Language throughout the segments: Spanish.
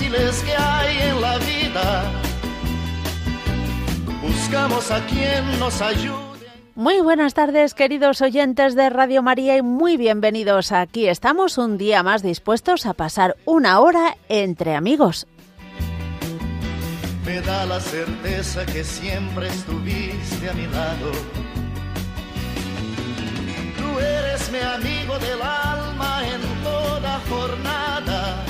Difíciles que hay en la vida, buscamos a quien nos ayude. Muy buenas tardes, queridos oyentes de Radio María, y muy bienvenidos. Aquí estamos un día más dispuestos a pasar una hora entre amigos. Me da la certeza que siempre estuviste a mi lado. Tú eres mi amigo del alma en toda jornada.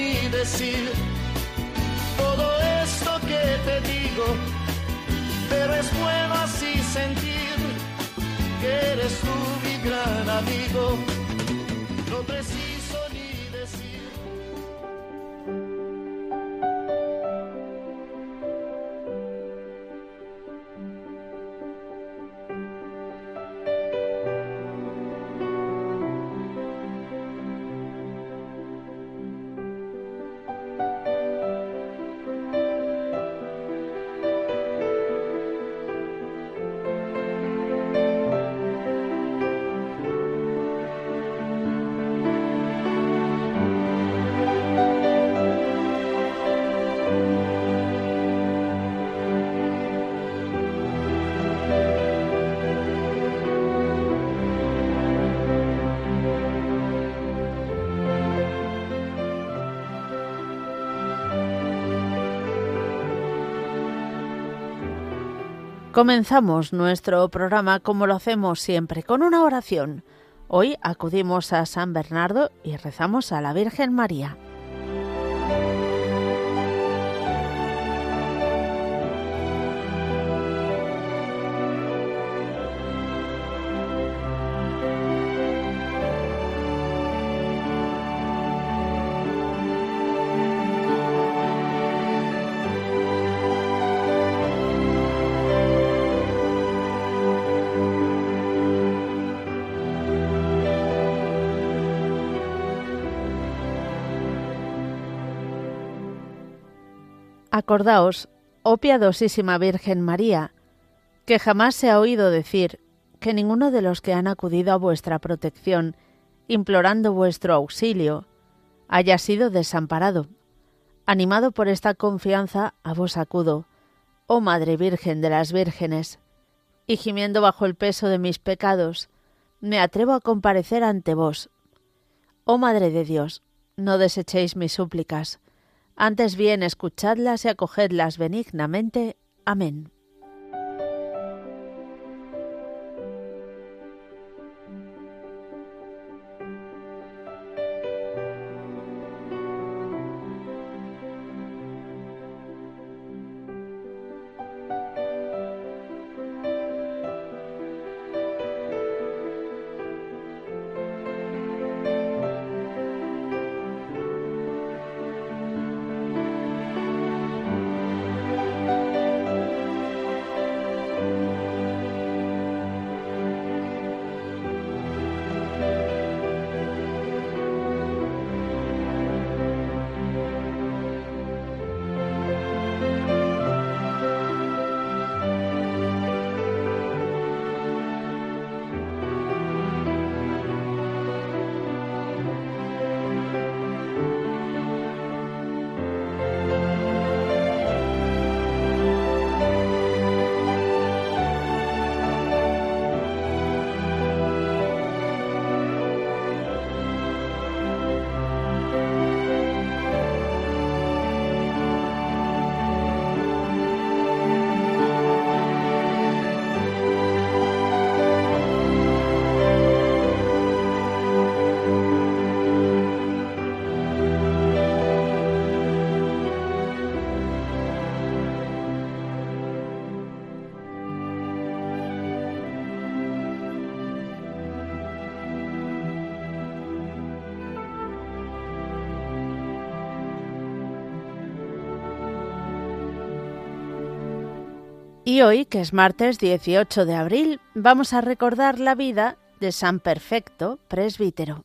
Ni decir todo esto que te digo, pero es bueno así sentir que eres tú mi gran amigo. No Comenzamos nuestro programa como lo hacemos siempre, con una oración. Hoy acudimos a San Bernardo y rezamos a la Virgen María. Acordaos, oh piadosísima Virgen María, que jamás se ha oído decir que ninguno de los que han acudido a vuestra protección, implorando vuestro auxilio, haya sido desamparado. Animado por esta confianza, a vos acudo, oh Madre Virgen de las Vírgenes, y gimiendo bajo el peso de mis pecados, me atrevo a comparecer ante vos. Oh Madre de Dios, no desechéis mis súplicas, antes bien, escuchadlas y acogedlas benignamente. Amén. Y hoy, que es martes 18 de abril, vamos a recordar la vida de San Perfecto, presbítero.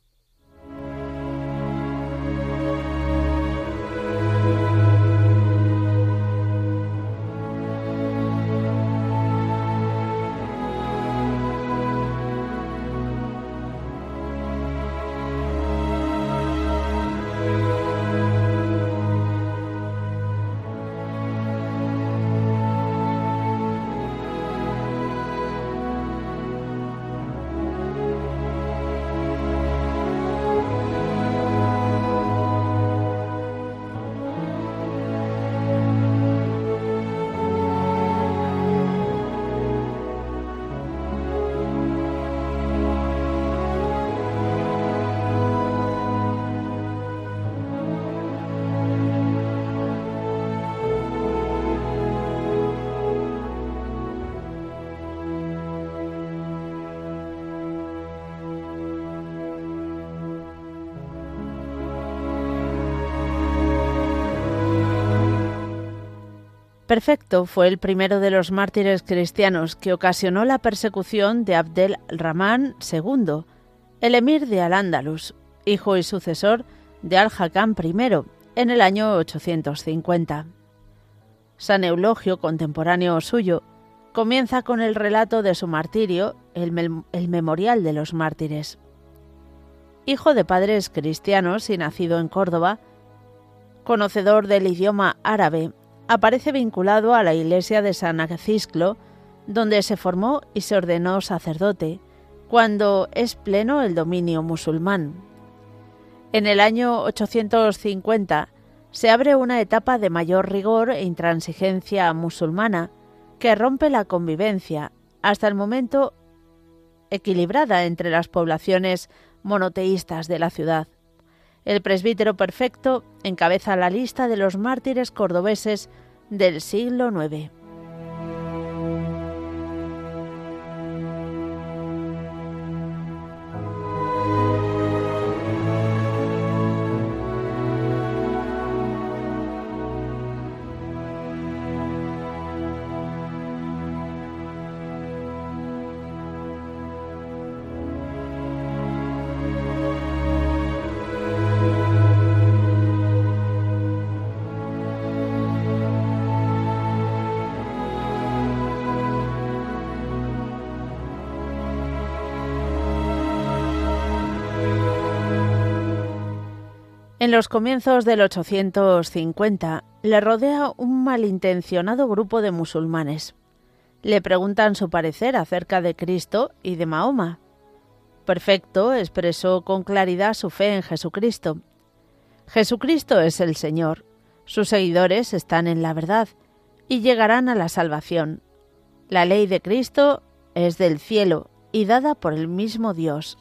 Perfecto fue el primero de los mártires cristianos que ocasionó la persecución de Abdel Rahman II, el emir de Al-Ándalus, hijo y sucesor de Al-Hakam I, en el año 850. San Eulogio, contemporáneo suyo, comienza con el relato de su martirio, el, el memorial de los mártires. Hijo de padres cristianos y nacido en Córdoba, conocedor del idioma árabe aparece vinculado a la iglesia de San Acisclo, donde se formó y se ordenó sacerdote, cuando es pleno el dominio musulmán. En el año 850 se abre una etapa de mayor rigor e intransigencia musulmana que rompe la convivencia, hasta el momento equilibrada entre las poblaciones monoteístas de la ciudad. El presbítero perfecto encabeza la lista de los mártires cordobeses del siglo IX. En los comienzos del 850 le rodea un malintencionado grupo de musulmanes. Le preguntan su parecer acerca de Cristo y de Mahoma. Perfecto expresó con claridad su fe en Jesucristo. Jesucristo es el Señor, sus seguidores están en la verdad y llegarán a la salvación. La ley de Cristo es del cielo y dada por el mismo Dios.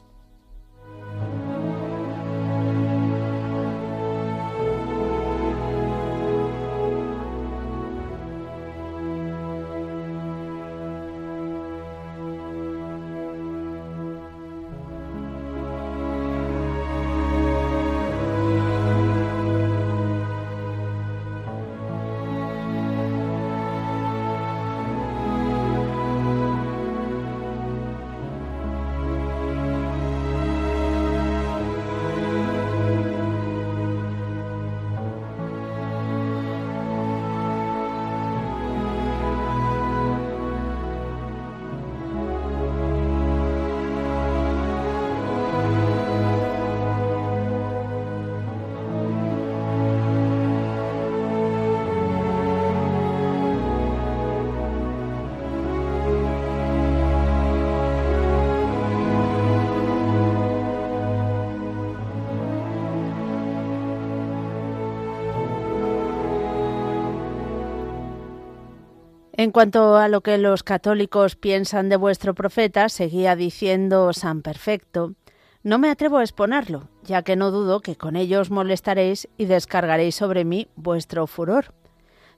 En cuanto a lo que los católicos piensan de vuestro profeta, seguía diciendo San Perfecto, no me atrevo a exponerlo, ya que no dudo que con ellos molestaréis y descargaréis sobre mí vuestro furor.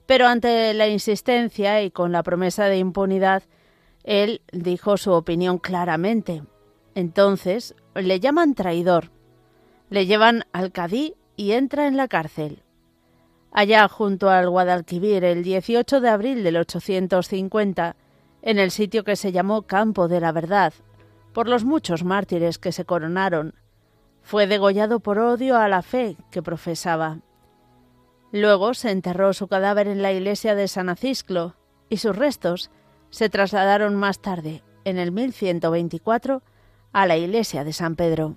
Pero ante la insistencia y con la promesa de impunidad, él dijo su opinión claramente. Entonces le llaman traidor, le llevan al cadí y entra en la cárcel. Allá junto al Guadalquivir, el 18 de abril del 850, en el sitio que se llamó Campo de la Verdad, por los muchos mártires que se coronaron, fue degollado por odio a la fe que profesaba. Luego se enterró su cadáver en la iglesia de San Acisclo y sus restos se trasladaron más tarde, en el 1124, a la iglesia de San Pedro.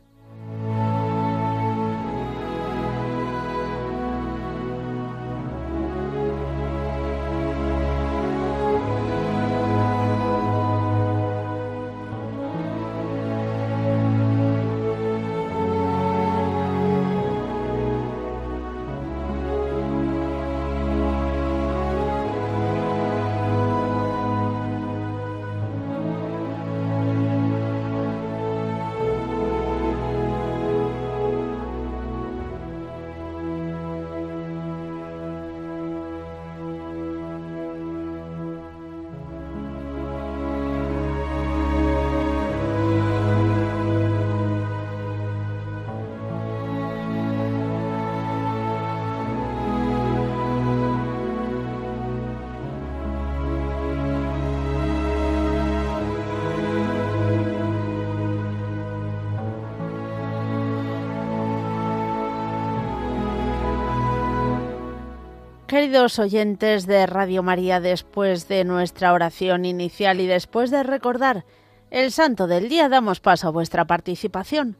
Queridos oyentes de Radio María, después de nuestra oración inicial y después de recordar el santo del día, damos paso a vuestra participación.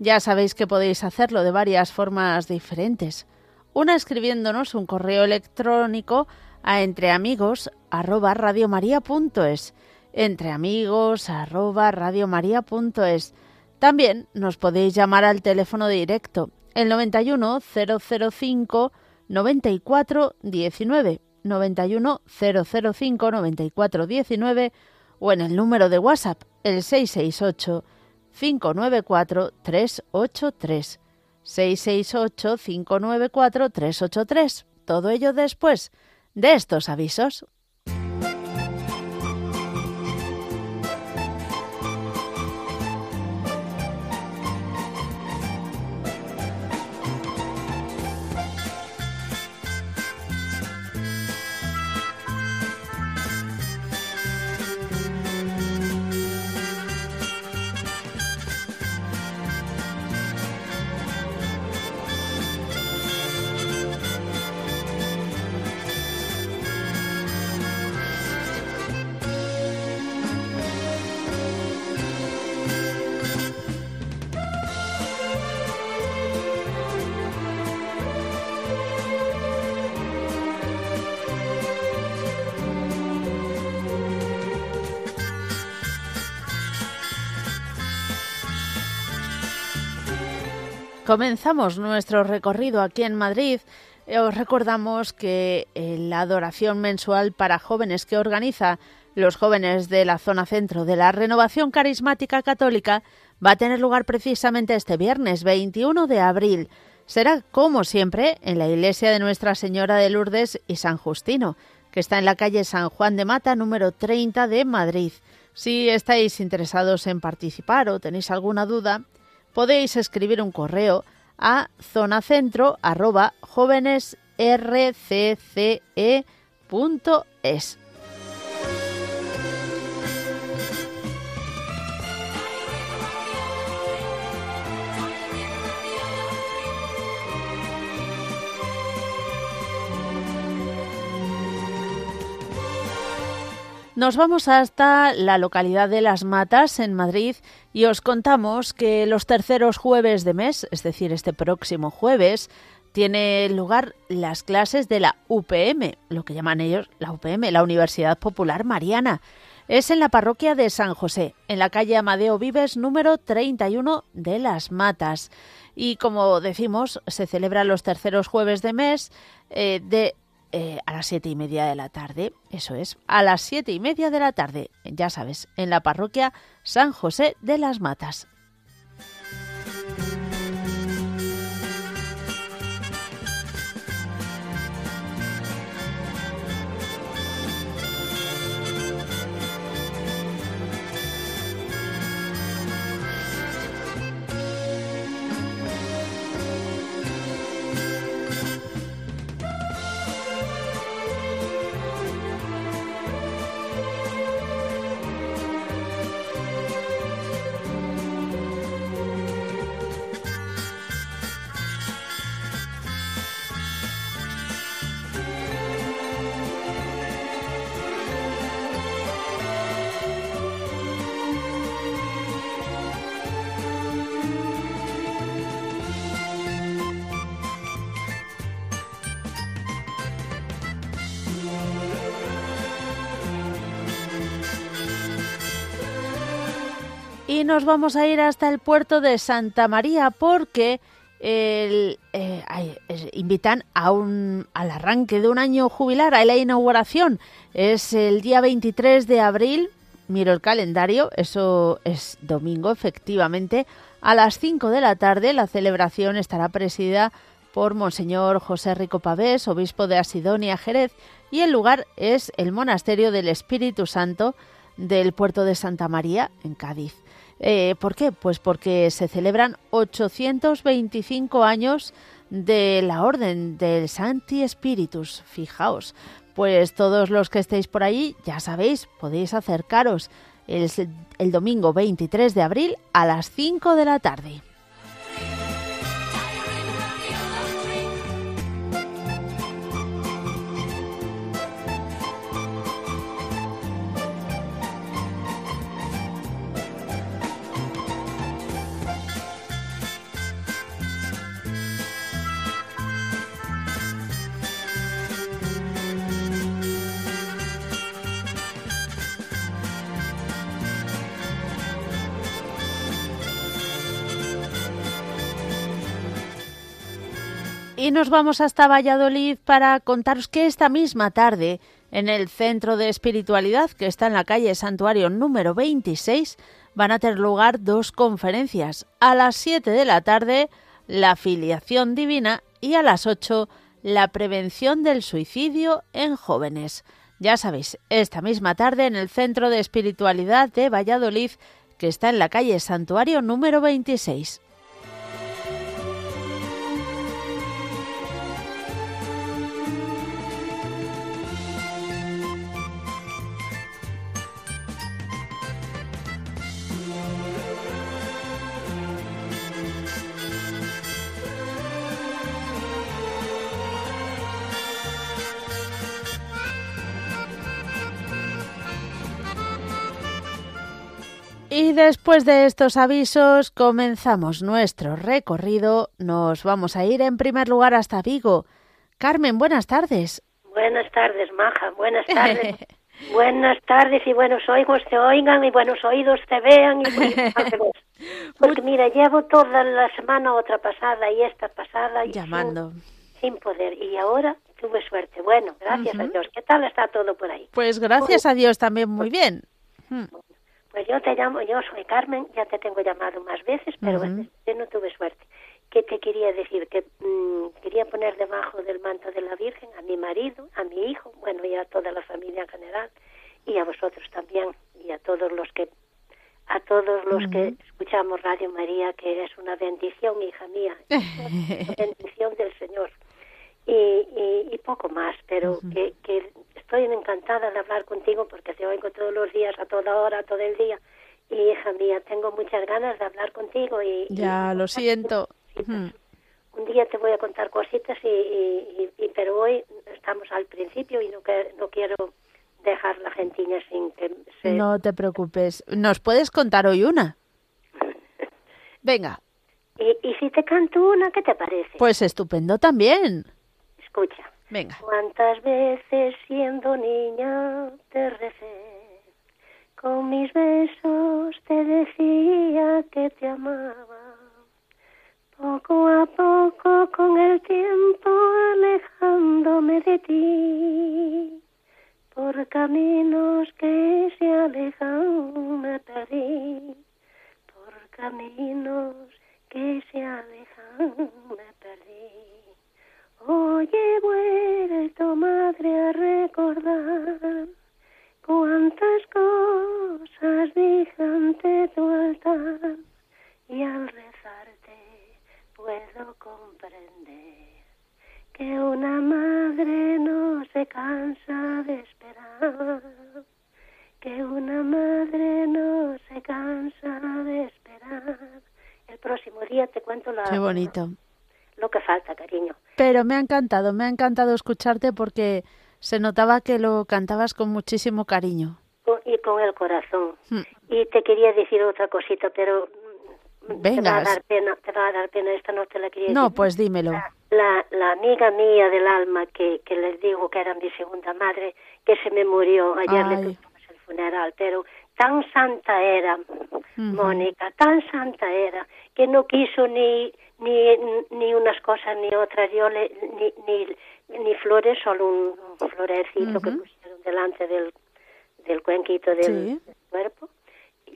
Ya sabéis que podéis hacerlo de varias formas diferentes. Una escribiéndonos un correo electrónico a entreamigos@radiomaria.es, entreamigos@radiomaria.es. También nos podéis llamar al teléfono directo el 91 005 94 19 91 005 94 19 o en el número de WhatsApp el 668 594 383 668 594 383 todo ello después de estos avisos. Comenzamos nuestro recorrido aquí en Madrid. Eh, os recordamos que eh, la adoración mensual para jóvenes que organiza los jóvenes de la zona centro de la Renovación Carismática Católica va a tener lugar precisamente este viernes 21 de abril. Será, como siempre, en la iglesia de Nuestra Señora de Lourdes y San Justino, que está en la calle San Juan de Mata, número 30 de Madrid. Si estáis interesados en participar o tenéis alguna duda, podéis escribir un correo a zonacentro@jóvenesrcce.es. Nos vamos hasta la localidad de Las Matas, en Madrid, y os contamos que los terceros jueves de mes, es decir, este próximo jueves, tiene lugar las clases de la UPM, lo que llaman ellos la UPM, la Universidad Popular Mariana. Es en la parroquia de San José, en la calle Amadeo Vives número 31 de Las Matas. Y como decimos, se celebra los terceros jueves de mes eh, de eh, a las siete y media de la tarde. Eso es, a las siete y media de la tarde, ya sabes, en la parroquia San José de las Matas. Nos vamos a ir hasta el puerto de Santa María porque el, eh, invitan a un, al arranque de un año jubilar, a la inauguración. Es el día 23 de abril, miro el calendario, eso es domingo efectivamente, a las 5 de la tarde la celebración estará presidida por Monseñor José Rico Pavés, obispo de Asidonia, Jerez, y el lugar es el Monasterio del Espíritu Santo del puerto de Santa María, en Cádiz. Eh, ¿Por qué? Pues porque se celebran 825 años de la Orden del Santi Spiritus. Fijaos, pues todos los que estéis por ahí, ya sabéis, podéis acercaros el, el domingo 23 de abril a las 5 de la tarde. Y nos vamos hasta Valladolid para contaros que esta misma tarde, en el Centro de Espiritualidad, que está en la calle Santuario número 26, van a tener lugar dos conferencias. A las 7 de la tarde, la filiación divina y a las 8, la prevención del suicidio en jóvenes. Ya sabéis, esta misma tarde en el Centro de Espiritualidad de Valladolid, que está en la calle Santuario número 26. Y después de estos avisos comenzamos nuestro recorrido. Nos vamos a ir en primer lugar hasta Vigo. Carmen, buenas tardes. Buenas tardes, Maja. Buenas tardes. buenas tardes y buenos oídos te oigan y buenos oídos te vean. Y Porque mira, llevo toda la semana otra pasada y esta pasada. Llamando. Sin, poder. Y ahora tuve suerte. Bueno, gracias a Dios. ¿Qué tal está todo por ahí? Pues gracias a Dios también muy bien. Hmm. Pues yo te llamo, yo soy Carmen, ya te tengo llamado más veces, pero yo no tuve suerte. ¿Qué te quería decir? Que mm, quería poner debajo del manto de la Virgen a mi marido, a mi hijo, bueno, y a toda la familia en general, y a vosotros también, y a todos los que a todos los que escuchamos Radio María, que es una bendición, hija mía, una bendición del Señor. Y, y, poco más, pero que, que estoy encantada de hablar contigo porque te oigo todos los días, a toda hora, todo el día. Y hija mía, tengo muchas ganas de hablar contigo. y Ya, lo siento. Un día te voy a contar cositas, y, y, pero hoy estamos al principio y no, que, no quiero dejar la gentiña sin que se... No te preocupes. ¿Nos puedes contar hoy una? Venga. ¿Y, ¿Y si te canto una, qué te parece? Pues estupendo también. Escucha. ¿Cuántas veces siendo niña te recé? Con mis besos te decía que te amaba. Poco a poco con el tiempo alejándome de ti. Por caminos que se alejan me perdí. Por caminos que se alejan me. Hoy he vuelto, madre, a recordar cuántas cosas dije ante tu altar y al rezarte puedo comprender que una madre no se cansa de esperar, que una madre no se cansa de esperar. El próximo día te cuento la... Qué bonito lo que falta, cariño. Pero me ha encantado, me ha encantado escucharte porque se notaba que lo cantabas con muchísimo cariño. Y con el corazón. Hmm. Y te quería decir otra cosita, pero Venga. te va a dar pena, te va a dar pena, esta no te la quería No, pues dímelo. La, la amiga mía del alma que, que les digo que era mi segunda madre, que se me murió, ayer le tuvimos el funeral, pero tan santa era, Mónica, tan santa era, que no quiso ni ni, ni unas cosas ni otras, yo le, ni, ni, ni flores, solo un, florecito que pusieron delante del, del cuenquito del, cuerpo.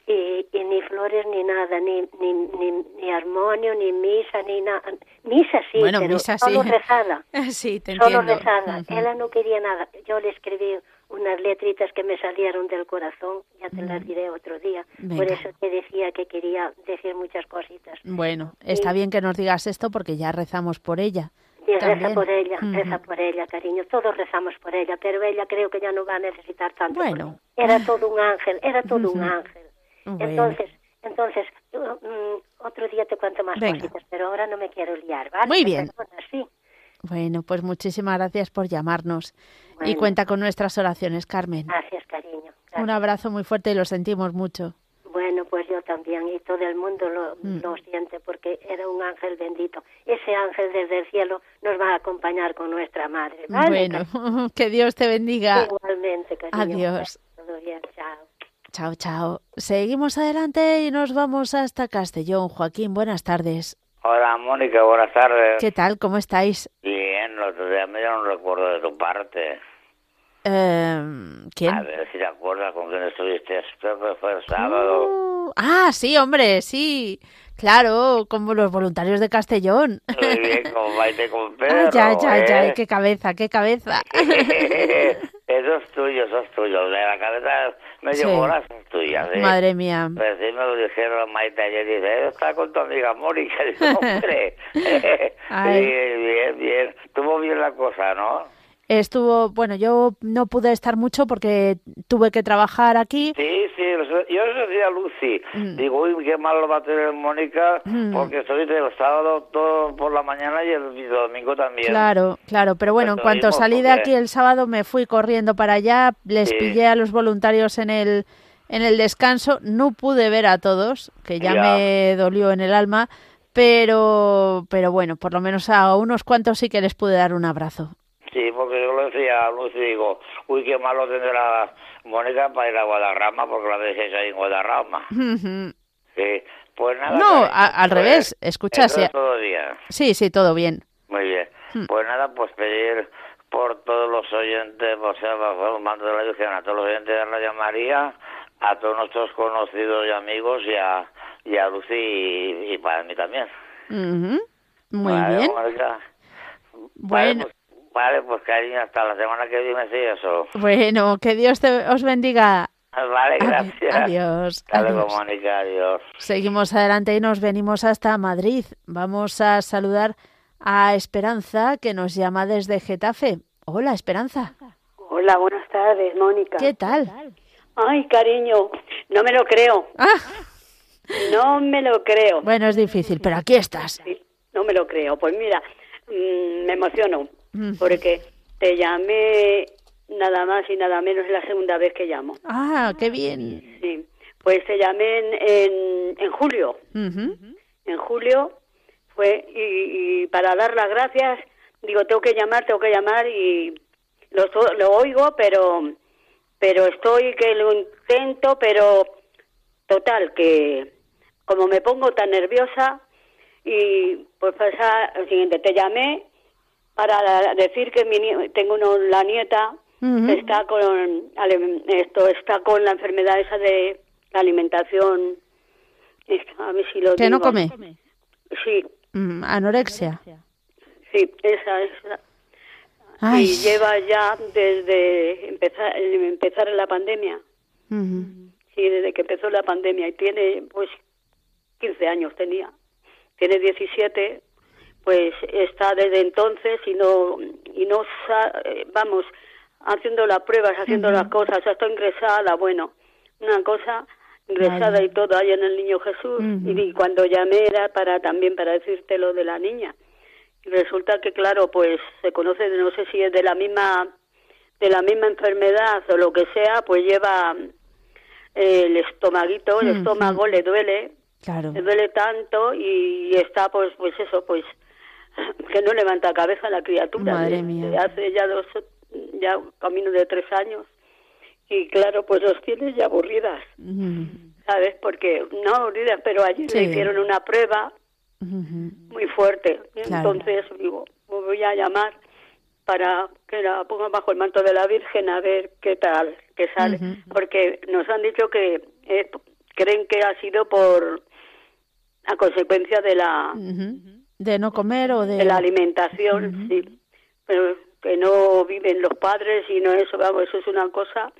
Y, y, ni flores ni nada, ni, ni, ni, ni armonio, ni misa, ni nada. Misa sí, bueno, pero misa, solo sí. rezada. sí, te solo entiendo. rezada. Ella no quería nada. Yo le escribí unas letritas que me salieron del corazón, ya te las diré otro día. Por Venga. eso te decía que quería decir muchas cositas. Bueno, está bien que nos digas esto porque ya rezamos por ella. Y reza por ella, Ujú. reza por ella, cariño. Todos rezamos por ella, pero ella creo que ya no va a necesitar tanto. Bueno. Era todo un ángel, era todo un ángel. Bueno. Entonces, entonces, mm, otro día te cuento más Venga. cositas, pero ahora no me quiero liar, ¿vale? Muy bien. perdonas, sí. Bueno, pues muchísimas gracias por llamarnos. Y cuenta con nuestras oraciones, Carmen. Gracias, cariño. gracias. Un abrazo muy fuerte y lo sentimos mucho. Bueno, pues yo también, y todo el mundo lo, Mm. lo siente, porque era un ángel bendito. Ese ángel desde el cielo nos va a acompañar con nuestra madre, ¿vale? Bueno, que Dios te bendiga. Igualmente, cariño. Adiós. Todo bien, chao. Chao, chao. Seguimos adelante y nos vamos hasta Castellón. Joaquín, buenas tardes. Hola, Mónica, buenas tardes. ¿Qué tal? ¿Cómo estáis? Bien, el otro día me dieron un recuerdo de tu parte. Eh, ¿Quién? A ver si te acuerdas con quién estuviste. Creo que fue el sábado. Uh, ah, sí, hombre, sí. Claro, como los voluntarios de Castellón. Muy bien, con baile con perro. Ay, ay, ay, ¿eh? qué cabeza, qué cabeza. eso es tuyo, eso es tuyo. De la cabeza medio Sí. bola es tuya, ¿sí? Madre mía. Sí me lo dijeron Maite ayer, dice, "Eh, está con tu amiga Mónica, dice, hombre. Sí, bien, bien. Estuvo bien la cosa, ¿no? Estuvo, bueno, yo no pude estar mucho porque tuve que trabajar aquí. Sí, sí, yo decía a Lucy. Mm. Digo, uy, qué mal lo va a tener Mónica, Mm. porque estoy del sábado todo por la mañana y el domingo también. Claro, claro, pero bueno, en Pues cuanto mismo, salí de aquí el sábado me fui corriendo para allá, les Sí. pillé a los voluntarios en el en el descanso, no pude ver a todos, que ya, Ya. me dolió en el alma, pero pero bueno, por lo menos a unos cuantos sí que les pude dar un abrazo. Sí, porque yo le decía a Lucy, digo, uy, qué mal lo tendrá Mónica para ir a Guadarrama, porque la dejéis ahí en Guadarrama. Sí, pues nada. No, a- al pues, revés, escucha, si- todo día. Sí, sí, todo bien. Muy bien. Hmm. Pues nada, pues pedir por todos los oyentes, o sea, bajo el mando de la Virgen, a todos los oyentes de Radio María, a todos nuestros conocidos y amigos y a, y a Lucy y, y para mí también. Ujú. Muy Vale, bien. Mónica. Bueno. Vale pues, vale, pues cariño, hasta la semana que viene sí eso. Bueno, que Dios te, os bendiga. Vale, Adi- gracias. Adiós. Hasta luego, adiós. Mónica, adiós. Seguimos adelante y nos venimos hasta Madrid. Vamos a saludar a Esperanza, que nos llama desde Getafe. Hola, Esperanza. Hola, buenas tardes, Mónica. ¿Qué tal? Ay, cariño, no me lo creo, Ah, no me lo creo. bueno, es difícil, pero aquí estás. Sí, no me lo creo. Pues mira, mm, me emociono Mm. porque te llamé nada más y nada menos la segunda vez que llamo. Ah, qué bien. Sí, pues te llamé en, en, en julio. Ujú. En julio fue y, y para dar las gracias digo tengo que llamar, tengo que llamar y lo, lo oigo, pero pero estoy que lo intento, pero total que como me pongo tan nerviosa y pues pasa lo siguiente, te llamé para decir que mi tengo uno- la nieta está con esto está con la enfermedad esa de la alimentación a ver si lo Que no come. Sí, Mm, anorexia. sí, esa es. Y lleva ya desde empezar, empezar la pandemia. Sí, desde que empezó la pandemia. Y tiene, pues, 15 años tenía. Tiene 17, pues está desde entonces y no, y no vamos, haciendo las pruebas, haciendo las cosas. O sea, está ingresada, bueno, una cosa ingresada y todo ahí en el Niño Jesús. Y, y cuando llamé era para también para decirte lo de la niña. Y resulta que, claro, pues se conoce, no sé si es de la misma de la misma enfermedad o lo que sea, pues lleva eh, el estomaguito, el estómago le duele, Claro. le duele tanto y está pues pues eso, pues que no levanta cabeza la criatura. Madre mía. de hace ya dos, ya camino de tres años y claro, pues los tiene ya aburridas, ¿sabes? Porque no aburridas, pero allí le hicieron una prueba muy fuerte. Entonces digo, voy a llamar para que la pongan bajo el manto de la Virgen a ver qué tal, qué sale, porque nos han dicho que creen que ha sido por a consecuencia de la de no comer o de, la alimentación, sí, pero que no viven los padres y no eso, vamos, eso es una cosa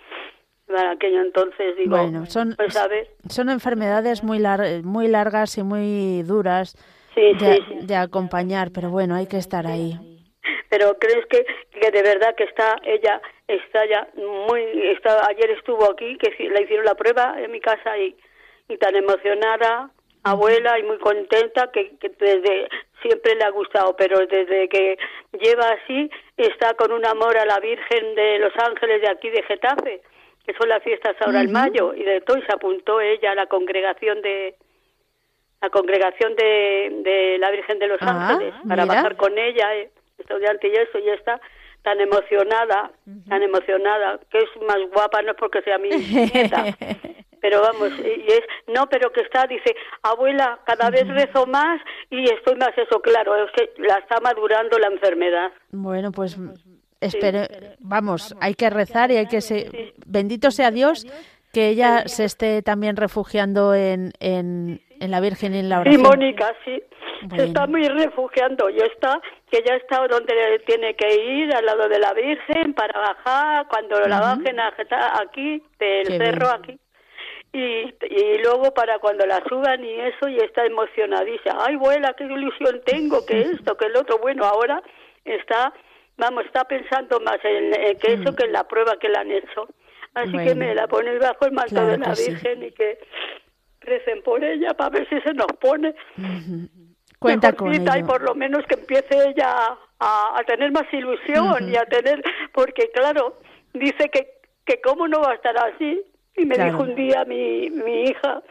para aquello entonces digo, bueno, son, pues son enfermedades muy muy largas y muy duras de, acompañar, pero bueno, hay que estar ahí. Pero crees que, que de verdad que está ella está ya muy está ayer estuvo aquí que le hicieron la prueba en mi casa y, y tan emocionada abuela y muy contenta que, desde siempre le ha gustado, pero desde que lleva así está con un amor a la Virgen de los Ángeles de aquí de Getafe, que son las fiestas ahora en mayo, y de todo y se apuntó ella a la congregación de la congregación de, de la Virgen de los ah, Ángeles para bajar con ella, eh, estudiante y eso, y está tan emocionada, tan emocionada, que es más guapa, no es porque sea mi nieta, pero vamos, y es, no, pero que está, dice, abuela, cada vez rezo más y estoy más eso, claro, es que la está madurando la enfermedad. Bueno, pues espero, vamos, hay que rezar y hay que ser, bendito sea Dios que ella se esté también refugiando en, en, en la Virgen y en la oración. Sí, Mónica, sí. Se está muy refugiando. Y está, que ya está donde tiene que ir, al lado de la Virgen, para bajar, cuando la bajen a, aquí, del cerro aquí. Y, y luego para cuando la suban y eso, y está emocionadísima. Ay, abuela, qué ilusión tengo, que esto, que el otro. Bueno, ahora está, vamos, está pensando más en, que eso que en la prueba que le han hecho. Así que me la pone bajo el manto de la Virgen y que recen por ella para ver si se nos pone. Cuenta con y por lo menos que empiece ella a, tener más ilusión y a tener, porque claro, dice que, que cómo no va a estar así. Y me dijo un día mi, mi hija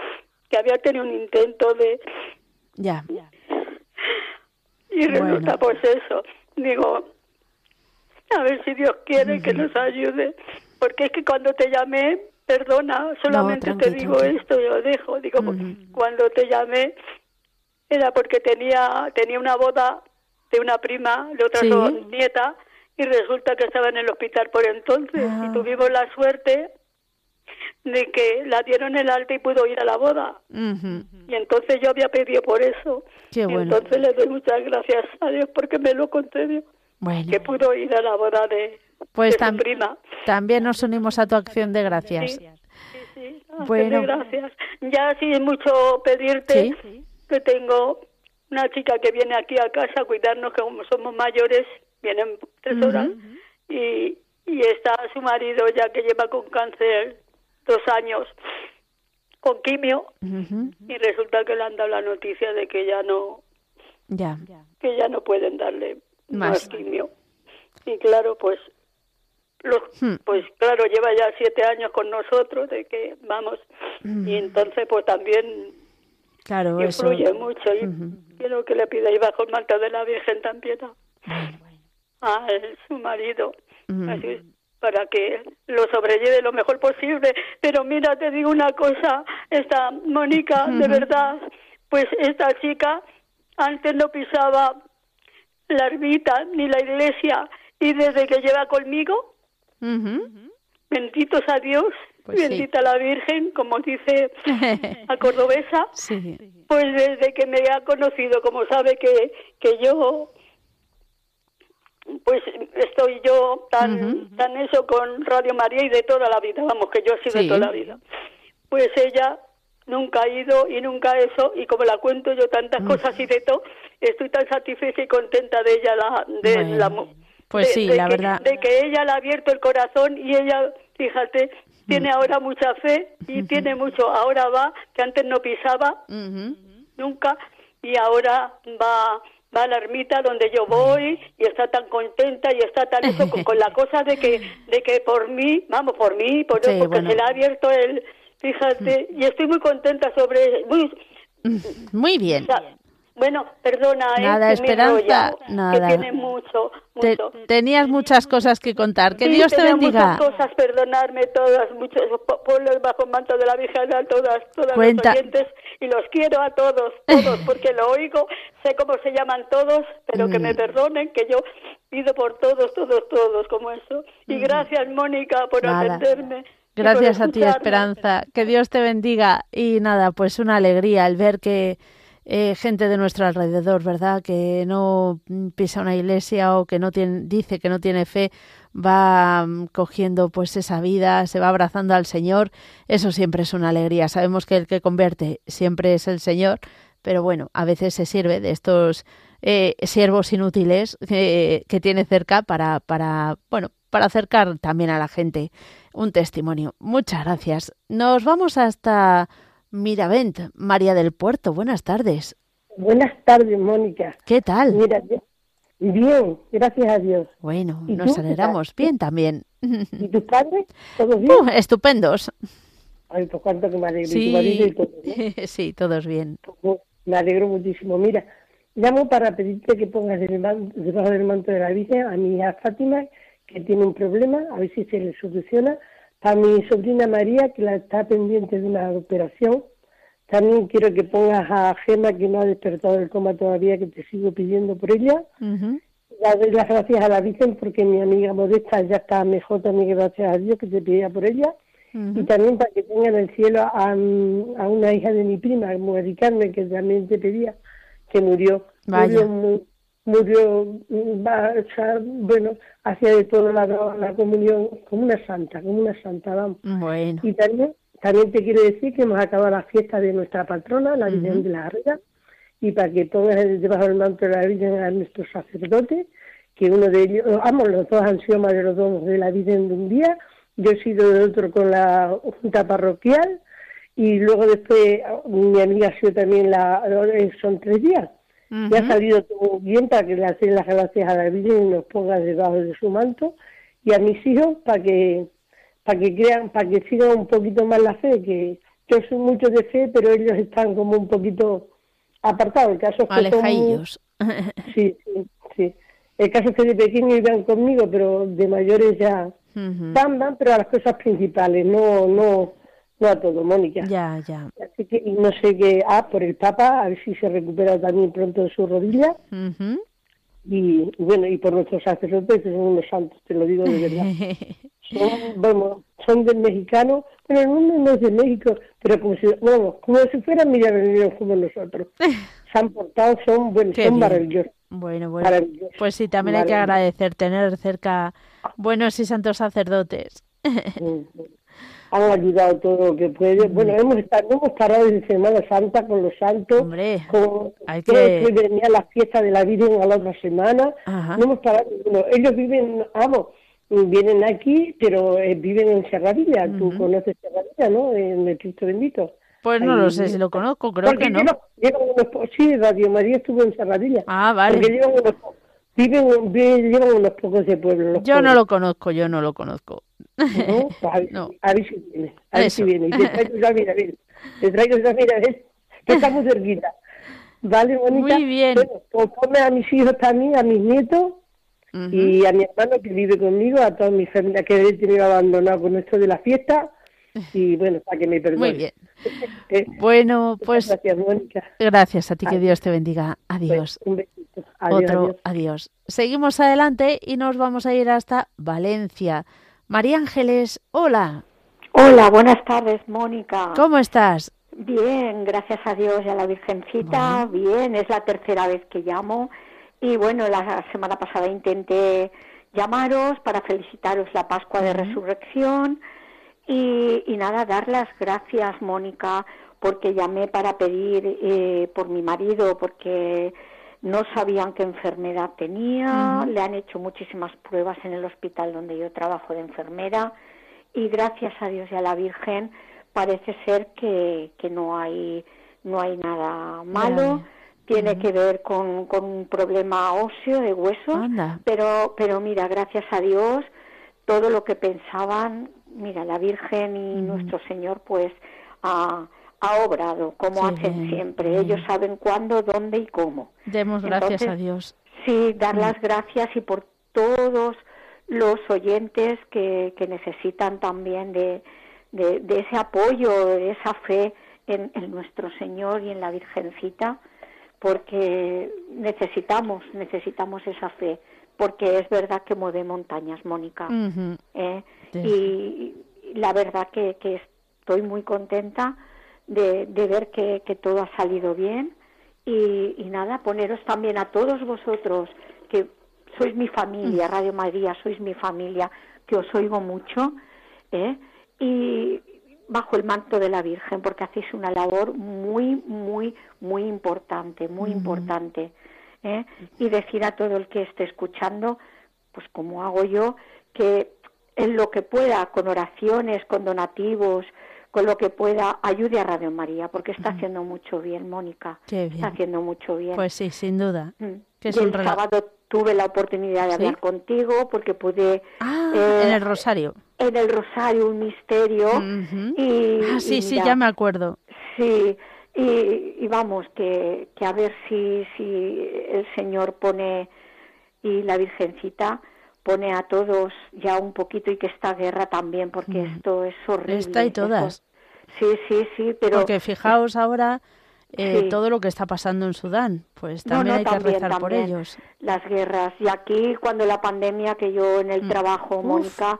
que había tenido un intento de... Ya. Y resulta pues eso. Digo, a ver si Dios quiere que nos ayude. Porque es que cuando te llamé, perdona, solamente te digo esto y lo dejo. Digo, cuando te llamé era porque tenía tenía una boda de una prima, de otra nieta, y resulta que estaba en el hospital por entonces. Y ah. tuvimos la suerte de que la dieron el alta y pudo ir a la boda. Y entonces yo había pedido por eso. y entonces le doy muchas gracias a Dios porque me lo concedió. Que pudo ir a la boda de, pues prima. También nos unimos a tu acción de gracias. Sí, sí, bueno. gracias. Ya sin mucho pedirte que tengo una chica que viene aquí a casa a cuidarnos, que como somos mayores, vienen tres horas, y, y está su marido ya que lleva con cáncer dos años con quimio y resulta que le han dado la noticia de que ya no ya. que ya no pueden darle más, quimio. Y claro pues Hmm. pues claro, lleva ya siete años con nosotros, de que vamos, y hmm. entonces pues también claro, influye mucho. Y quiero que le ahí bajo el manto de la Virgen también a, su marido, para que lo sobrelleve lo mejor posible. Pero mira, te digo una cosa, esta Mónica, de verdad, pues esta chica antes no pisaba la ermita ni la iglesia y desde que lleva conmigo Benditos a Dios, pues bendita la Virgen, como dice la cordobesa. Pues desde que me ha conocido, como sabe que, que yo, pues estoy yo tan, tan eso con Radio María y de toda la vida, vamos, que yo he sido de toda la vida. Pues ella nunca ha ido y nunca eso, y como la cuento yo tantas cosas y de todo, estoy tan satisfecha y contenta de ella, la, de la pues sí, de la que, verdad. De que ella le ha abierto el corazón y ella, fíjate, tiene mm. ahora mucha fe y tiene mucho. Ahora va, que antes no pisaba, nunca, y ahora va va a la ermita donde yo voy y está tan contenta y está tan eso con, la cosa de que de que por mí vamos por mí por porque se le ha abierto el fíjate y estoy muy contenta sobre muy muy bien Bueno, perdona. Nada, que me he Esperanza, nada. Que tiene mucho, Te- mucho. tenías muchas cosas que contar. Que Sí, Dios te bendiga. muchas cosas, perdonarme todas, muchos, ponlos bajo manto de la Virgen a todas, todas Cuenta. los oyentes y los quiero a todos, todos, porque lo oigo, sé cómo se llaman todos, pero que me Mm. perdonen, que yo pido por todos, todos, todos, como eso. Y gracias, Mónica, por Mm. Nada. atenderme. Gracias a ti. Esperanza. Que Dios te bendiga. Y nada, pues una alegría el ver que eh, gente de nuestro alrededor, ¿verdad? Que no pisa una iglesia o que no tiene, dice que no tiene fe, va mm, cogiendo pues esa vida, se va abrazando al Señor. Eso siempre es una alegría. Sabemos que el que convierte siempre es el Señor, pero bueno, a veces se sirve de estos eh, siervos inútiles que, que tiene cerca para, bueno, para acercar también a la gente un testimonio. Muchas gracias. Nos vamos hasta Miravent, María del Puerto. Buenas tardes. Buenas tardes, Mónica. ¿Qué tal? Mira, bien, gracias a Dios. Bueno, ¿Y nos alegramos. Bien también. ¿Y tus padres? ¿Todos bien? Uh, estupendos. Ay, pues cuánto que me alegro. ¿Y Sí. tu marido y todo, ¿no? sí, todos bien. Pues, Me alegro muchísimo. Mira, llamo para pedirte que pongas debajo del manto de la Virgen a mi hija Fátima, que tiene un problema, a ver si se le soluciona. A mi sobrina María, que la está pendiente de una operación. También quiero que pongas a Gema, que no ha despertado del coma todavía, que te sigo pidiendo por ella. La doy las gracias a la Virgen porque mi amiga Modesta ya está mejor también, gracias a Dios, que te pedía por ella. Y también para que tenga en el cielo a, a una hija de mi prima, Mari Carmen, que también te pedía, que murió. Vaya. Murió, mu- murió, va, o sea, bueno, hacía de todo la, la comunión como una santa, como una santa, vamos. Bueno, Y también, también te quiero decir que hemos acabado la fiesta de nuestra patrona, la Virgen de la Herrera, y para que pongas el- debajo del manto de la Virgen a nuestros sacerdotes, que uno de ellos, vamos, los dos han sido mayordomos de la Virgen de un día, yo he sido de otro con la junta parroquial, y luego después mi amiga ha sido también la, son tres días. Ya ha salido todo bien para que le hacen las gracias a la Virgen y nos ponga debajo de su manto, y a mis hijos para que para que crean, para que sigan un poquito más la fe, que yo soy mucho de fe, pero ellos están como un poquito apartados. El caso es que son muy- alejaillos. Sí, sí, sí. El caso es que de pequeños iban conmigo, pero de mayores ya van, van, pero a las cosas principales, no, no, no a todo, Mónica. Ya, ya. Así que y no sé qué, ah, por el Papa, a ver si se recupera también pronto de su rodilla, Ujú. y, y bueno, y por nuestros sacerdotes, que son unos santos, te lo digo de verdad. son, bueno, son del mexicano, bueno, el mundo no es de México, pero como si, bueno, como si fueran millareños como nosotros. Se han portado, son, bueno, Qué son bien. maravillosos. Bueno, bueno. Maravilloso. Pues sí, también hay que agradecer tener cerca buenos y santos sacerdotes. Han ayudado todo lo que puede. Bueno, hemos estado, no hemos parado desde Semana Santa con los santos, Hombre, con hay creo que- venía la fiesta de la Virgen a la otra semana. Ajá. No hemos parado. Bueno, ellos viven, vamos, vienen aquí, pero eh, viven en Serradilla. Tú conoces Serradilla, ¿no? En el Cristo Bendito. Pues no Ahí lo sé si lo conozco, creo que no. llevan- llevan unos sí, Radio María estuvo en Serradilla. Ah, vale. Porque llevan unos, viven, viven- llevan unos pocos de pueblo. los Yo no lo conozco, yo no lo conozco. ¿no? A, ver, No. a ver si viene, a ver si viene. Y te traigo ya, mira, mira, te traigo ya, mira, ves, que estamos cerquita. Vale, bonita. Muy bien. Bueno, pues ponme a mis hijos también, a mis nietos y a mi hermano que vive conmigo, a toda mi familia que he tenido abandonado con esto de la fiesta. Y bueno, para que me perdone. Muy bien. Eh, Bueno, pues gracias, Mónica. gracias a ti, que. Dios te bendiga. Adiós. Un besito. Adiós, Otro adiós. adiós. Seguimos adelante y nos vamos a ir hasta Valencia. María Ángeles, hola. Hola, buenas tardes, Mónica. ¿Cómo estás? Bien, gracias a Dios y a la Virgencita. Bien, es la tercera vez que llamo. Y bueno, la semana pasada intenté llamaros para felicitaros la Pascua de Resurrección. Y, y nada, dar las gracias, Mónica, porque llamé para pedir eh, por mi marido, porque no sabían qué enfermedad tenía, le han hecho muchísimas pruebas en el hospital donde yo trabajo de enfermera. Y gracias a Dios y a la Virgen parece ser que, que no hay no hay nada malo, tiene que ver con, con un problema óseo de huesos, Anda. pero pero mira, gracias a Dios todo lo que pensaban, mira, la Virgen y nuestro Señor pues ha, ha obrado, como hacen siempre. Ellos saben cuándo, dónde y cómo. Demos gracias a Dios. Sí, dar las gracias y por todos los oyentes que, que necesitan también de, de, ese apoyo, de esa fe en, nuestro Señor y en la Virgencita, porque necesitamos, necesitamos esa fe, porque es verdad que mueve montañas, Mónica. ¿eh? y, la verdad que, que estoy muy contenta de, de ver que, que, todo ha salido bien y, y, nada, poneros también a todos vosotros que sois mi familia, Radio María, sois mi familia, que os oigo mucho, ¿eh? y bajo el manto de la Virgen, porque hacéis una labor muy, muy, muy importante, muy importante. ¿Eh? Y decir a todo el que esté escuchando, pues como hago yo, que en lo que pueda, con oraciones, con donativos, con lo que pueda, ayude a Radio María, porque está haciendo mucho bien, Mónica. Está haciendo mucho bien. Pues sí, sin duda. Mm. Que es y el sábado tuve la oportunidad de hablar contigo porque pude... Ah, en el eh, Rosario. En el Rosario, un misterio. y, ah, sí, sí, ya me acuerdo. Sí, y, vamos, que, que a ver si, si el Señor pone y la Virgencita pone a todos ya un poquito y que esta guerra también, porque esto es horrible. Esta y todas. Sí, sí, sí, pero... Porque fijaos ahora eh, todo lo que está pasando en Sudán, pues también hay que rezar por ellos. Las guerras. Y aquí, cuando la pandemia, que yo en el mm. trabajo, Mónica,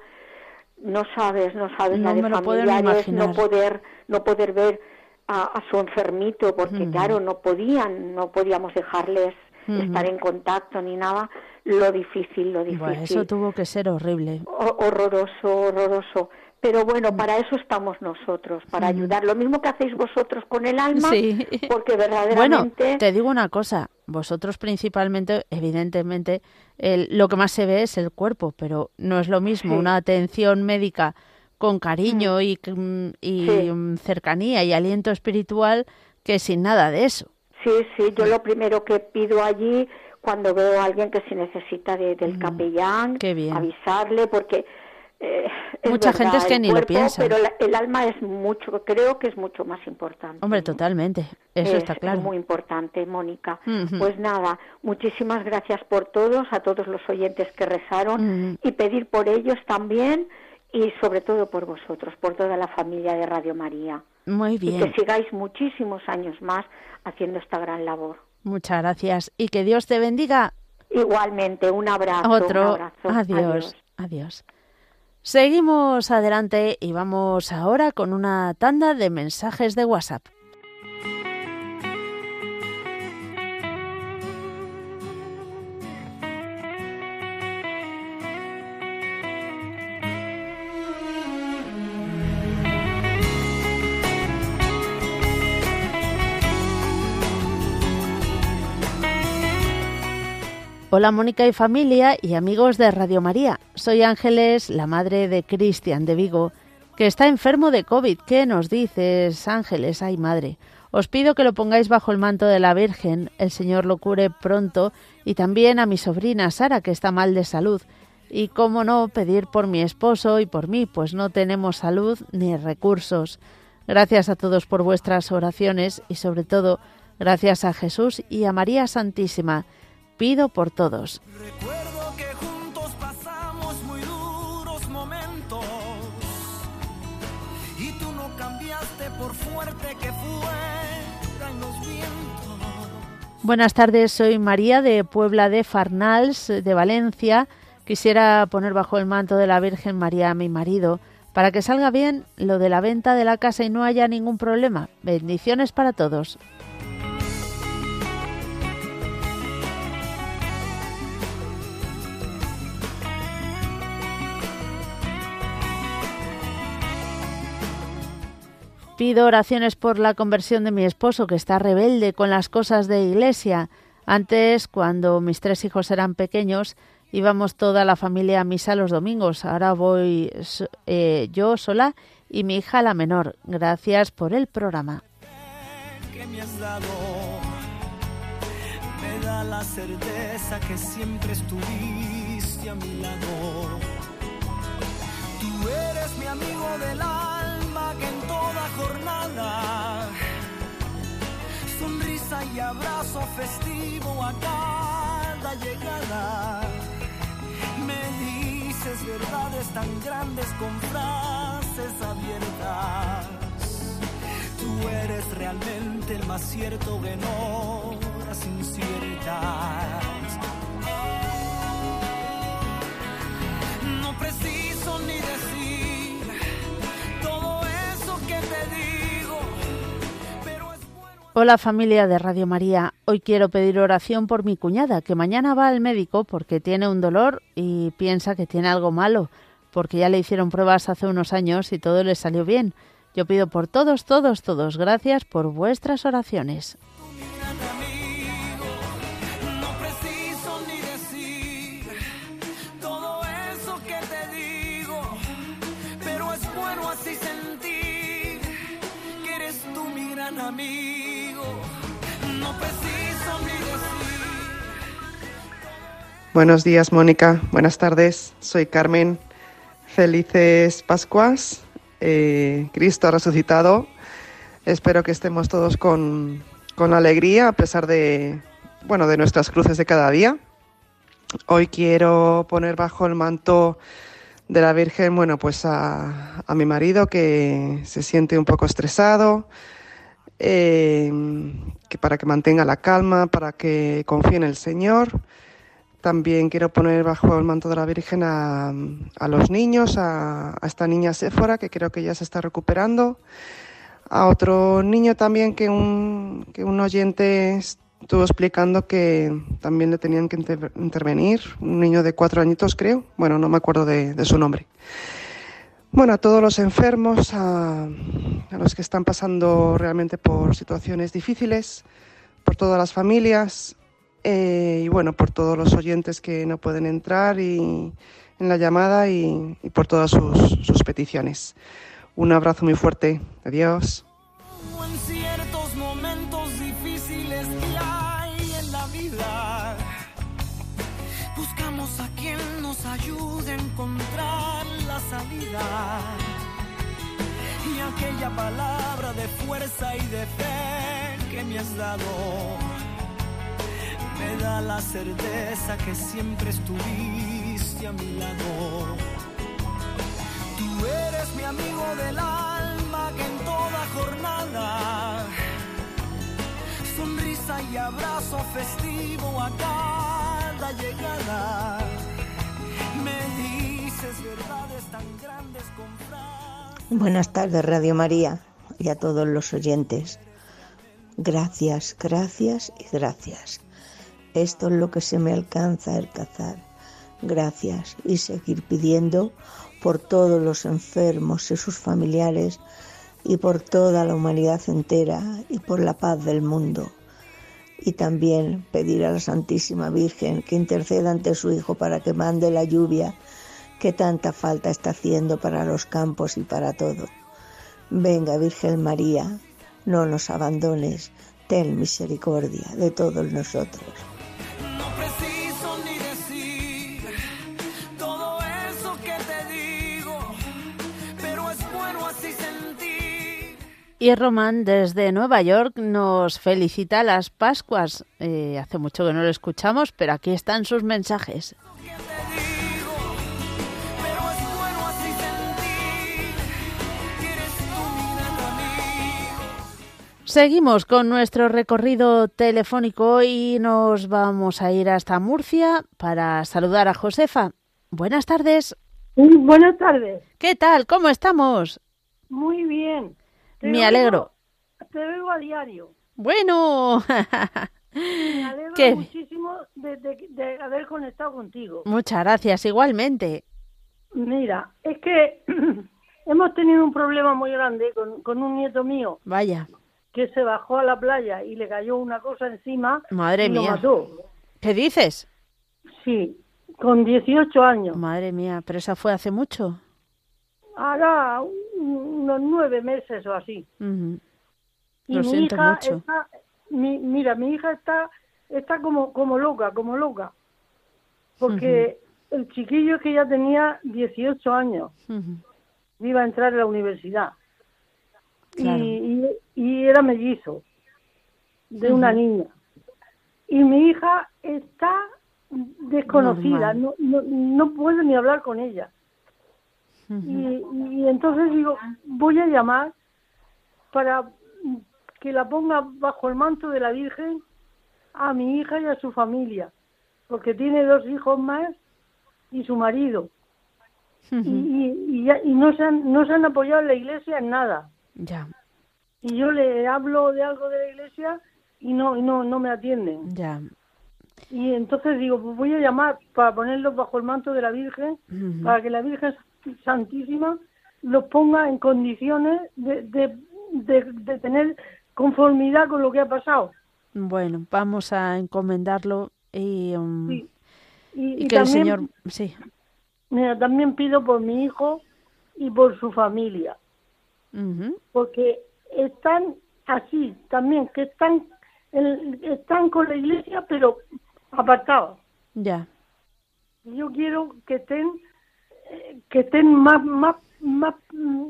no sabes, no sabes no la de familiares, no poder, no poder ver a, su enfermito, porque claro, no podían, no podíamos dejarles estar en contacto ni nada. Lo difícil, lo difícil. eso tuvo que ser horrible. horroroso, horroroso. Pero bueno, mm. para eso estamos nosotros, para ayudar. Lo mismo que hacéis vosotros con el alma, porque verdaderamente... Bueno, te digo una cosa, vosotros principalmente, evidentemente, lo que más se ve es el cuerpo, pero no es lo mismo una atención médica con cariño mm. y, mm, y cercanía y aliento espiritual que sin nada de eso. Sí, sí, yo lo primero que pido allí cuando veo a alguien que se necesita del capellán, avisarle, porque eh, Mucha gente es que ni lo piensa. Pero el alma es mucho, creo que es mucho más importante. Hombre, totalmente, eso está claro. Es muy importante, Mónica. Pues nada, muchísimas gracias por todos, a todos los oyentes que rezaron y pedir por ellos también y sobre todo por vosotros, por toda la familia de Radio María. Muy bien. Y que sigáis muchísimos años más haciendo esta gran labor. Muchas gracias y que Dios te bendiga. Igualmente, un abrazo. Otro. Adiós. Adiós. Seguimos adelante y vamos ahora con una tanda de mensajes de WhatsApp. Hola Mónica y familia y amigos de Radio María. Soy Ángeles, la madre de Cristian de Vigo, que está enfermo de COVID. ¿Qué nos dices, Ángeles? Ay, madre. Os pido que lo pongáis bajo el manto de la Virgen, el Señor lo cure pronto, y también a mi sobrina Sara, que está mal de salud. Y cómo no, pedir por mi esposo y por mí, pues no tenemos salud ni recursos. Gracias a todos por vuestras oraciones y sobre todo gracias a Jesús y a María Santísima pido por todos. Recuerdo que juntos pasamos muy duros momentos y tú no cambiaste por fuerte que fueran los vientos. Buenas tardes, soy María de Puebla de Farnals, de Valencia. Quisiera poner bajo el manto de la Virgen María a mi marido para que salga bien lo de la venta de la casa y no haya ningún problema. Bendiciones para todos. Pido oraciones por la conversión de mi esposo, que está rebelde con las cosas de iglesia. Antes, cuando mis tres hijos eran pequeños, íbamos toda la familia a misa los domingos. Ahora voy eh, yo sola y mi hija la menor. Gracias por el programa. me da la certeza que siempre estuviste a mi lado. Que en toda jornada, sonrisa y abrazo festivo a cada llegada. Me dices verdades tan grandes con frases abiertas. Tú eres realmente el más cierto en horas inciertas. No preciso ni decir Hola familia de Radio María, hoy quiero pedir oración por mi cuñada que mañana va al médico porque tiene un dolor y piensa que tiene algo malo, porque ya le hicieron pruebas hace unos años y todo le salió bien. Yo pido por todos, todos, todos, gracias por vuestras oraciones. Buenos días, Mónica. Buenas tardes. Soy Carmen. Felices Pascuas. Eh, Cristo ha resucitado. Espero que estemos todos con, con alegría a pesar de, bueno, de nuestras cruces de cada día. Hoy quiero poner bajo el manto de la Virgen, bueno, pues a, a mi marido que se siente un poco estresado, eh, que para que mantenga la calma, para que confíe en el Señor. También quiero poner bajo el manto de la Virgen a, los niños, a, esta niña Séfora, que creo que ya se está recuperando, a otro niño también que un, que un oyente estuvo explicando que también le tenían que inter- intervenir, un niño de cuatro añitos creo, bueno, no me acuerdo de, de su nombre. Bueno, a todos los enfermos, a, a los que están pasando realmente por situaciones difíciles, por todas las familias eh, y bueno, por todos los oyentes que no pueden entrar y, en la llamada y, y por todas sus, sus peticiones. Un abrazo muy fuerte. Adiós. Y aquella palabra de fuerza y de fe que me has dado da la certeza que siempre estuviste a mi lado. Tú eres mi amigo del alma que en toda jornada sonrisa y abrazo festivo a cada llegada. Me dices verdades tan grandes con. Buenas tardes, Radio María, y a todos los oyentes. Gracias, gracias y gracias. Esto es lo que se me alcanza a alcanzar. Gracias y seguir pidiendo por todos los enfermos y sus familiares y por toda la humanidad entera y por la paz del mundo. Y también pedir a la Santísima Virgen que interceda ante su Hijo para que mande la lluvia que tanta falta está haciendo para los campos y para todo. Venga, Virgen María, no nos abandones, ten misericordia de todos nosotros. Y Román desde Nueva York nos felicita las Pascuas. Eh, hace mucho que no lo escuchamos, pero aquí están sus mensajes. Seguimos con nuestro recorrido telefónico y nos vamos a ir hasta Murcia para saludar a Josefa. Buenas tardes. Buenas tardes. ¿Qué tal? ¿Cómo estamos? Muy bien. Te Me oigo- alegro. Te veo a diario. Bueno, Me alegro ¿Qué? muchísimo de, de- de haber conectado contigo. muchas gracias igualmente. Mira, es que hemos tenido un problema muy grande con, con un nieto mío Vaya, que se bajó a la playa y le cayó una cosa encima Madre y lo mía. mató. ¿qué dices? Sí, con 18 años. Madre mía, pero esa fue hace mucho. Un- unos nueve meses o así. Y Lo mi siento hija mucho. está, mi- mira, mi hija está, está como, como loca, como loca. Porque el chiquillo que ya tenía 18 años iba a entrar a la universidad. y, y, y era mellizo de una niña. Y mi hija está desconocida, no, no, no puedo ni hablar con ella. Y, y entonces digo, voy a llamar para que la ponga bajo el manto de la Virgen a mi hija y a su familia, porque tiene dos hijos más y su marido. Y, Ujú. y, y, ya- y no, se han, no se han apoyado en la iglesia en nada. Ya, Y yo le hablo de algo de la iglesia y no, y no, no me atienden. ya. Y entonces digo, pues voy a llamar para ponerlos bajo el manto de la Virgen, para que la Virgen Santísima los ponga en condiciones de, de, de, de tener conformidad con lo que ha pasado. Bueno, vamos a encomendarlo y, um, Sí. Y, y y que el Señor... Sí. mira, también pido por mi hijo y por su familia, Ujú. porque están así también, que están, el- están con la iglesia, pero apartados. Ya. yo quiero que estén que estén más más más mm,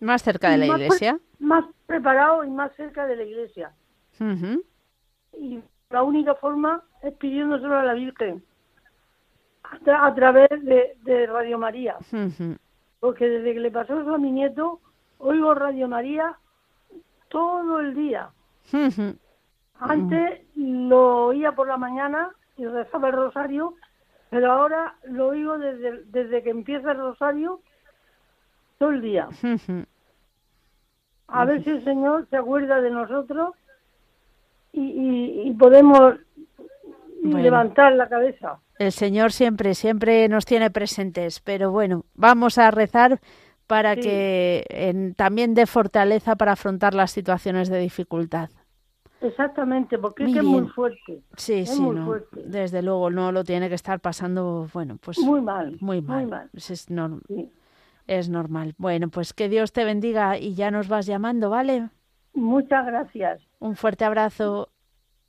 Más cerca de la más pre- iglesia. más preparados y más cerca de la iglesia. Y la única forma es pidiéndoselo a la Virgen a, tra- a través de, de Radio María. Porque desde que le pasó eso a mi nieto oigo Radio María todo el día. Antes lo oía por la mañana y rezaba el rosario, pero ahora lo oigo desde, desde que empieza el rosario todo el día. A ver si el Señor se acuerda de nosotros y, y, y podemos Bueno. levantar la cabeza. El Señor siempre, siempre nos tiene presentes, pero bueno, vamos a rezar para Sí. que en- también dé fortaleza para afrontar las situaciones de dificultad. Exactamente, porque Muy es que es muy fuerte. Sí, Es sí, muy no. fuerte. Desde luego no lo tiene que estar pasando, bueno, pues Muy mal. muy mal. Muy mal. Pues Es, sí. es normal. Bueno, pues que Dios te bendiga y ya nos vas llamando, ¿vale? Muchas gracias. Un fuerte abrazo.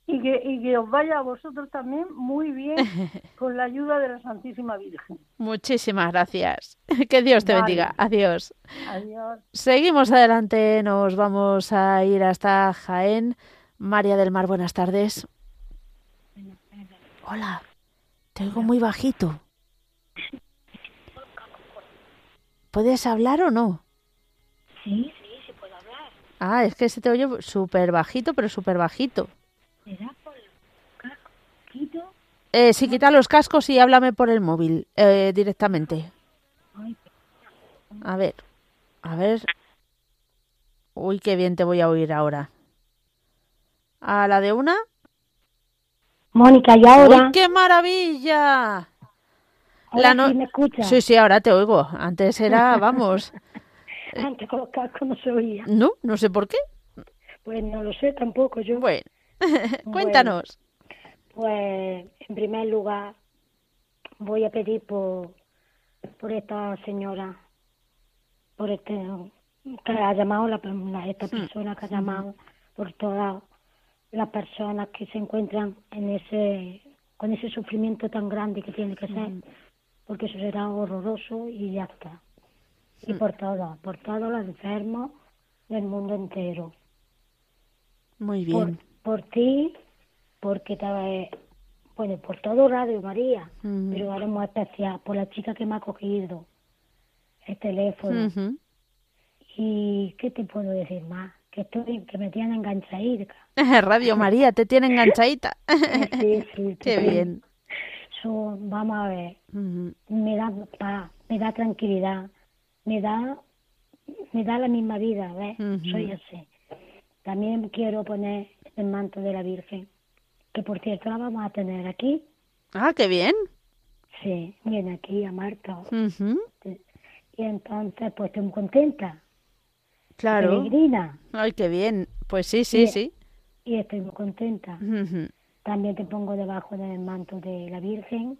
Y que, y que os vaya a vosotros también muy bien con la ayuda de la Santísima Virgen. Muchísimas gracias. Que Dios te Vale. bendiga. Adiós. Adiós. Seguimos adelante, nos vamos a ir hasta Jaén. María del Mar, buenas tardes. Hola, te oigo muy bajito. ¿Puedes hablar o no? Sí, sí, sí puedo hablar. Ah, es que se te oye súper bajito, pero súper bajito. ¿Será por el casco? ¿Quito? Eh, sí, quita los cascos y háblame por el móvil eh, directamente. A ver, a ver. Uy, qué bien te voy a oír ahora. ¿A la de una? Mónica, ¿y ahora? ¡Uy, qué maravilla! ¿Ahora no- sí me escuchas? Sí, sí, ahora te oigo. Antes era, vamos. Antes con los cascos no se oía. No, no sé por qué. Pues no lo sé tampoco yo. Bueno, cuéntanos. Pues en primer lugar voy a pedir por, por esta señora, por este que ha llamado la, la- esta persona que ha llamado, por todas las personas que se encuentran en ese con ese sufrimiento tan grande que tiene que ser, porque eso será horroroso y ya está. Y por todos, por todos los enfermos del mundo entero Muy por, bien. por ti, porque te, bueno, por todo Radio María, pero ahora muy especial, por la chica que me ha cogido el teléfono. Y qué te puedo decir más, que estoy, que me tienen enganchadita. Radio María, te tiene enganchadita. Sí, sí, Qué bien. So, vamos a ver, me da paz, me da tranquilidad, me da, me da la misma vida, ¿ves? Soy así. También quiero poner el manto de la Virgen, que por cierto la vamos a tener aquí. Ah, qué bien. Sí, viene aquí a Marta. Y entonces, pues estoy muy contenta. Claro. Peregrina. Ay, qué bien. Pues sí, sí, Y- sí. Y estoy muy contenta. También te pongo debajo del manto de la Virgen,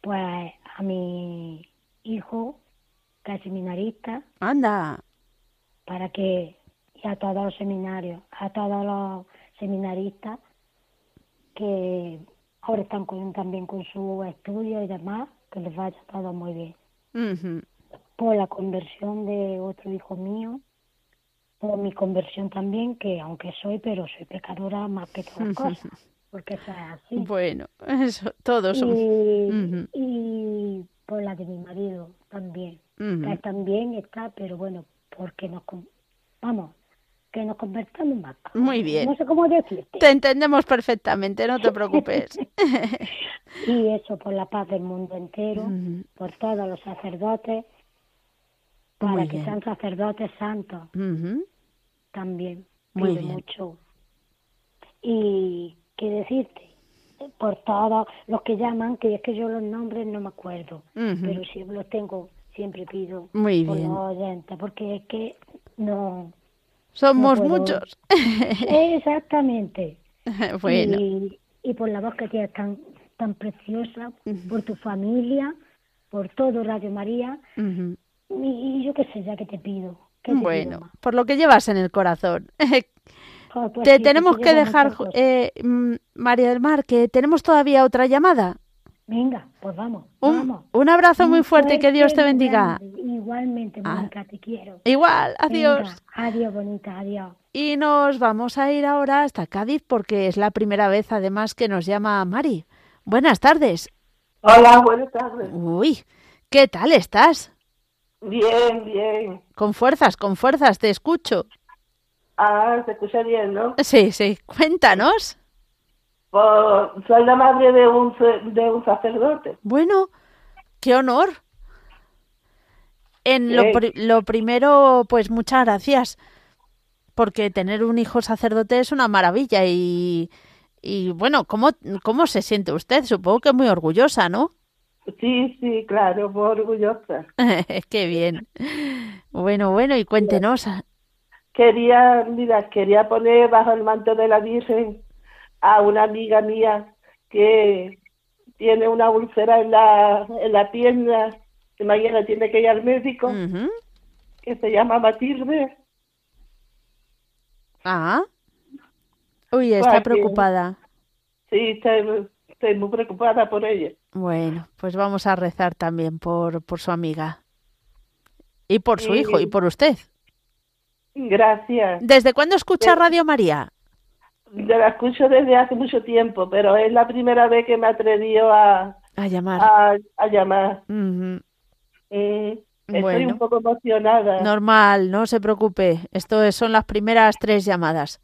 pues a mi hijo, que es seminarista, Anda. para que, y a todos los seminarios, a todos los seminaristas que ahora están con, también con su estudio y demás, que les vaya todo muy bien. Por la conversión de otro hijo mío, por mi conversión también, que aunque soy, pero soy pecadora más que todas cosas, porque es así. Bueno, eso, todos somos. Y, y por la de mi marido también. Que también está, pero bueno, porque nos, vamos, que nos convertamos más. Muy bien. No sé cómo decirte. Te entendemos perfectamente, no te preocupes. Y eso por la paz del mundo entero, por todos los sacerdotes, para que sean sacerdotes santos Ujú. También. Muy bien. mucho. Y qué decirte, por todos los que llaman, que es que yo los nombres no me acuerdo, pero si los tengo, siempre pido Muy por bien. los oyentes, porque es que no... Somos no muchos. Exactamente. bueno, Y, y por la voz que tienes tan, tan preciosa, por tu familia, por todo Radio María, y yo qué sé ya que te pido. ¿Qué te pido bueno, por lo que llevas en el corazón. Joder, pues te sí, tenemos que dejar, eh, mm, María del Mar, que tenemos todavía otra llamada. Venga, pues vamos, Un, vamos. un abrazo muy fuerte y que Dios te bendiga. Igualmente, Ah. Mónica, te quiero. Igual, adiós. Venga, adiós, bonita, adiós. Y nos vamos a ir ahora hasta Cádiz porque es la primera vez además que nos llama Mari. Buenas tardes. Hola, buenas tardes. Uy, ¿qué tal estás? Bien, bien. Con fuerzas, con fuerzas, te escucho. Ah, se escucha bien, ¿no? Sí, sí, cuéntanos. Pues, soy la madre de un, de un sacerdote. Bueno, qué honor. En lo, lo primero, pues muchas gracias, porque tener un hijo sacerdote es una maravilla y, y bueno, ¿cómo, ¿cómo se siente usted? Supongo que muy orgullosa, ¿no? Sí, sí, claro, muy orgullosa. qué bien. Bueno, bueno, y cuéntenos. Quería, mira, quería poner bajo el manto de la Virgen a una amiga mía que tiene una úlcera en la, en la pierna, que mañana tiene que ir al médico, que se llama Matilde. Ah. Uy, está Pues, preocupada. Sí, estoy, estoy muy preocupada por ella. Bueno, pues vamos a rezar también por, por su amiga. Y por su Sí. hijo, y por usted. Gracias. ¿Desde cuándo escucha Radio María? Yo la escucho desde hace mucho tiempo, pero es la primera vez que me atrevió a, A llamar. a, a llamar. Mm, estoy Bueno. un poco emocionada. Normal, no se preocupe. Esto es- son las primeras tres llamadas.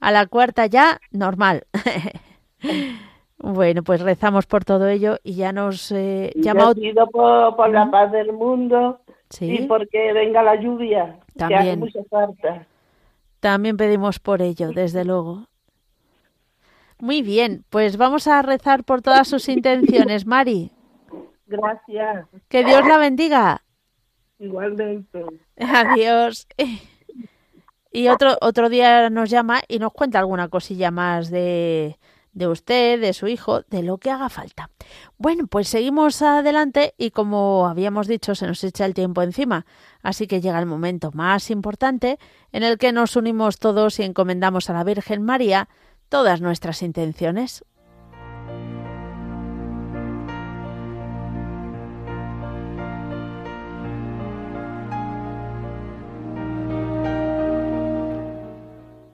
A la cuarta ya, normal. bueno, pues rezamos por todo ello y ya nos eh, llama. yo ot- pido por, por la paz del mundo Sí. y porque venga la lluvia, que hace También. mucha falta. También pedimos por ello, desde luego. Muy bien, pues vamos a rezar por todas sus intenciones, Mari. Gracias. Que Dios la bendiga. Igualmente. Adiós. Y otro, otro día nos llama y nos cuenta alguna cosilla más de, de usted, de su hijo, de lo que haga falta. Bueno, pues seguimos adelante y como habíamos dicho, se nos echa el tiempo encima. Así que llega el momento más importante en el que nos unimos todos y encomendamos a la Virgen María todas nuestras intenciones.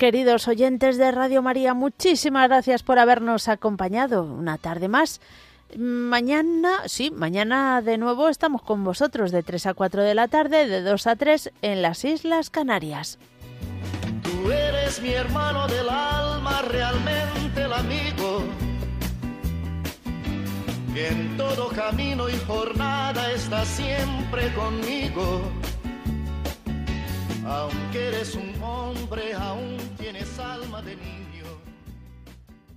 Queridos oyentes de Radio María, muchísimas gracias por habernos acompañado una tarde más. Mañana, sí, mañana de nuevo estamos con vosotros de 3 a 4 de la tarde, de 2 a 3 en las Islas Canarias. Tú eres mi hermano del alma, realmente el amigo. Que en todo camino y jornada está siempre conmigo. Aunque eres un hombre, aún tienes alma de niño.